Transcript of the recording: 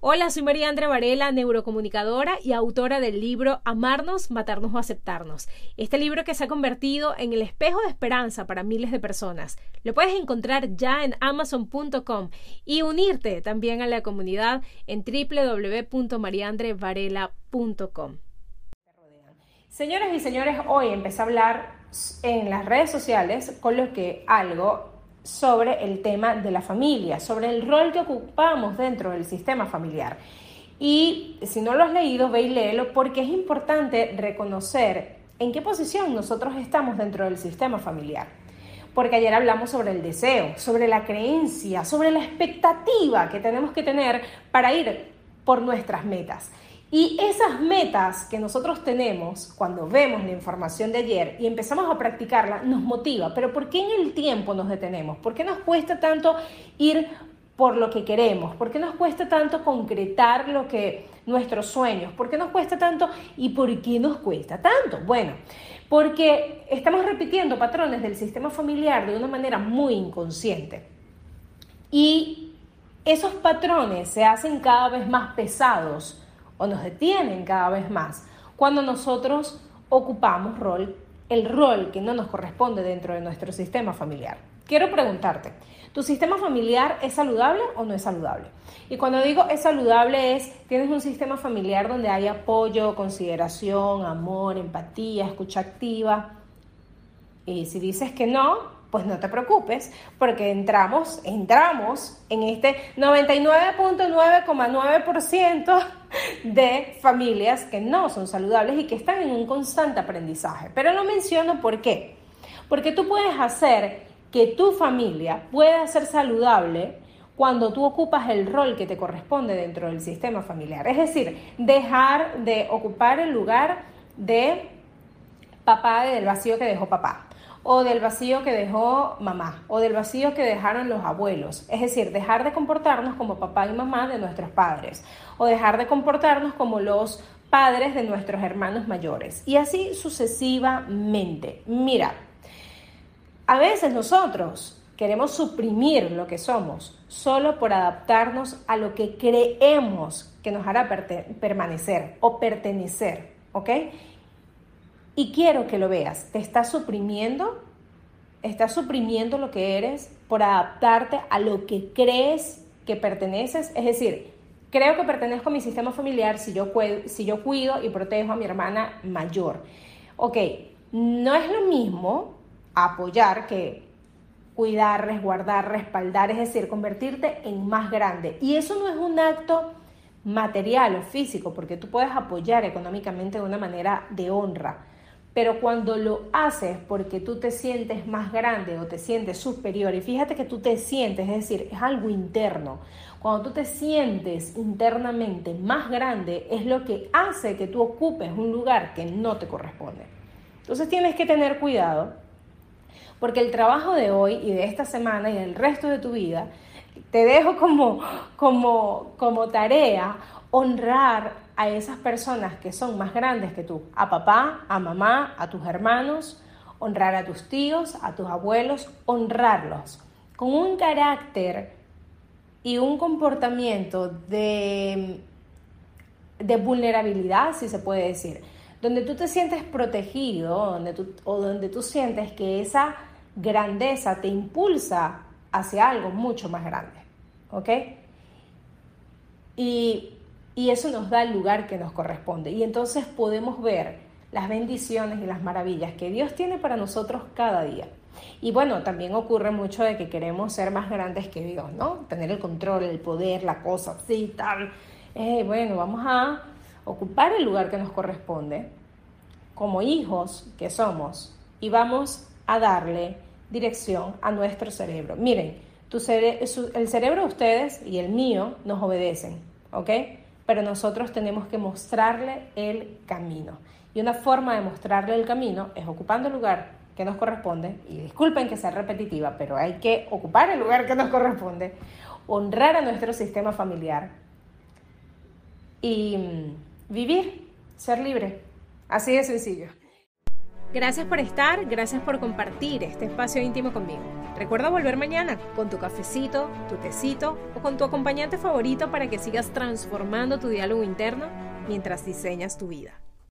Hola, soy María Andrea Varela, neurocomunicadora y autora del libro Amarnos, Matarnos o Aceptarnos. Este libro que se ha convertido en el espejo de esperanza para miles de personas. Lo puedes encontrar ya en amazon.com y unirte también a la comunidad en www.mariandrevarela.com. Señoras y señores, hoy empecé a hablar en las redes sociales con lo que algo sobre el tema de la familia, sobre el rol que ocupamos dentro del sistema familiar. Y si no lo has leído, ve y léelo porque es importante reconocer en qué posición nosotros estamos dentro del sistema familiar. Porque ayer hablamos sobre el deseo, sobre la creencia, sobre la expectativa que tenemos que tener para ir por nuestras metas. Y esas metas que nosotros tenemos cuando vemos la información de ayer y empezamos a practicarla, nos motiva. Pero ¿por qué en el tiempo nos detenemos? ¿Por qué nos cuesta tanto ir por lo que queremos? ¿Por qué nos cuesta tanto concretar lo que nuestros sueños? ¿Por qué nos cuesta tanto y por qué nos cuesta tanto? Bueno, porque estamos repitiendo patrones del sistema familiar de una manera muy inconsciente. Y esos patrones se hacen cada vez más pesados o nos detienen cada vez más cuando nosotros ocupamos rol, el rol que no nos corresponde dentro de nuestro sistema familiar. Quiero preguntarte, ¿tu sistema familiar es saludable o no es saludable? Y cuando digo es saludable es, tienes un sistema familiar donde hay apoyo, consideración, amor, empatía, escucha activa. Y si dices que no, pues no te preocupes, porque entramos, entramos en este 99.9,9% de familias que no son saludables y que están en un constante aprendizaje. Pero lo menciono ¿por qué? Porque tú puedes hacer que tu familia pueda ser saludable cuando tú ocupas el rol que te corresponde dentro del sistema familiar. Es decir, dejar de ocupar el lugar de papá del vacío que dejó papá o del vacío que dejó mamá o del vacío que dejaron los abuelos. Es decir, dejar de comportarnos como papá y mamá de nuestros padres o dejar de comportarnos como los padres de nuestros hermanos mayores. Y así sucesivamente. Mira, a veces nosotros queremos suprimir lo que somos solo por adaptarnos a lo que creemos que nos hará permanecer o pertenecer, ¿ok? Y quiero que lo veas. Te estás suprimiendo, estás suprimiendo lo que eres por adaptarte a lo que crees que perteneces. Es decir, creo que pertenezco a mi sistema familiar si yo, si yo cuido y protejo a mi hermana mayor. Ok, no es lo mismo apoyar que cuidar, resguardar, respaldar, es decir, convertirte en más grande. Y eso no es un acto material o físico, porque tú puedes apoyar económicamente de una manera de honra pero cuando lo haces porque tú te sientes más grande o te sientes superior, y fíjate que tú te sientes, es decir, es algo interno, cuando tú te sientes internamente más grande, es lo que hace que tú ocupes un lugar que no te corresponde. Entonces tienes que tener cuidado, porque el trabajo de hoy y de esta semana y del resto de tu vida, te dejo como, como, como tarea honrar a esas personas que son más grandes que tú, a papá, a mamá, a tus hermanos, honrar a tus tíos, a tus abuelos, honrarlos. Con un carácter y un comportamiento de, de vulnerabilidad, si se puede decir, donde tú te sientes protegido donde o donde tú sientes que esa grandeza te impulsa hacia algo mucho más grande. ¿Ok? Y y eso nos da el lugar que nos corresponde. Y entonces podemos ver las bendiciones y las maravillas que Dios tiene para nosotros cada día. Y bueno, también ocurre mucho de que queremos ser más grandes que Dios, ¿no? Tener el control, el poder, la cosa, así, tal. Eh, bueno, vamos a ocupar el lugar que nos corresponde como hijos que somos y vamos a darle dirección a nuestro cerebro. Miren, tu el cerebro de ustedes y el mío nos obedecen, ¿ok? pero nosotros tenemos que mostrarle el camino. Y una forma de mostrarle el camino es ocupando el lugar que nos corresponde, y disculpen que sea repetitiva, pero hay que ocupar el lugar que nos corresponde, honrar a nuestro sistema familiar y mm, vivir, ser libre. Así de sencillo. Gracias por estar, gracias por compartir este espacio íntimo conmigo. Recuerda volver mañana con tu cafecito, tu tecito o con tu acompañante favorito para que sigas transformando tu diálogo interno mientras diseñas tu vida.